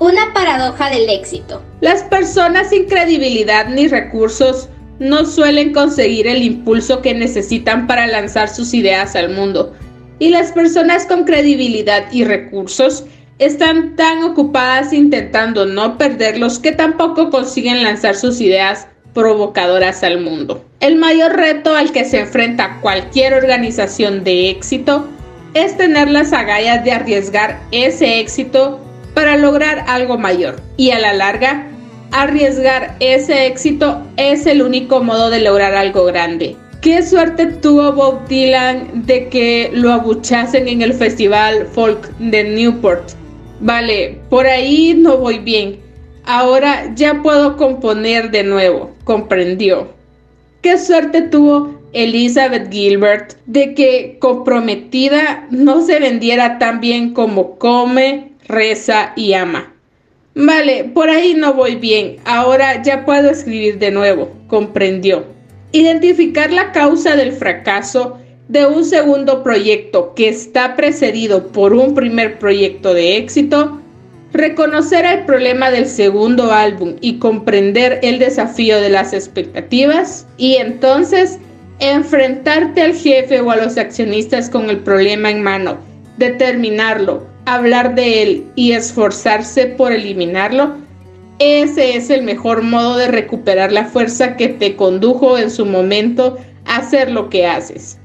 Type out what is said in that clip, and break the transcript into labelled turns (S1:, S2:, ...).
S1: Una paradoja del éxito.
S2: Las personas sin credibilidad ni recursos no suelen conseguir el impulso que necesitan para lanzar sus ideas al mundo. Y las personas con credibilidad y recursos están tan ocupadas intentando no perderlos que tampoco consiguen lanzar sus ideas provocadoras al mundo. El mayor reto al que se enfrenta cualquier organización de éxito es tener las agallas de arriesgar ese éxito para lograr algo mayor. Y a la larga, arriesgar ese éxito es el único modo de lograr algo grande. ¿Qué suerte tuvo Bob Dylan de que lo abuchasen en el festival folk de Newport? Vale, por ahí no voy bien. Ahora ya puedo componer de nuevo, comprendió. ¿Qué suerte tuvo Elizabeth Gilbert de que comprometida no se vendiera tan bien como come, reza y ama. Vale, por ahí no voy bien. Ahora ya puedo escribir de nuevo, comprendió. Identificar la causa del fracaso de un segundo proyecto que está precedido por un primer proyecto de éxito, reconocer el problema del segundo álbum y comprender el desafío de las expectativas y entonces enfrentarte al jefe o a los accionistas con el problema en mano, determinarlo, hablar de él y esforzarse por eliminarlo, ese es el mejor modo de recuperar la fuerza que te condujo en su momento a hacer lo que haces.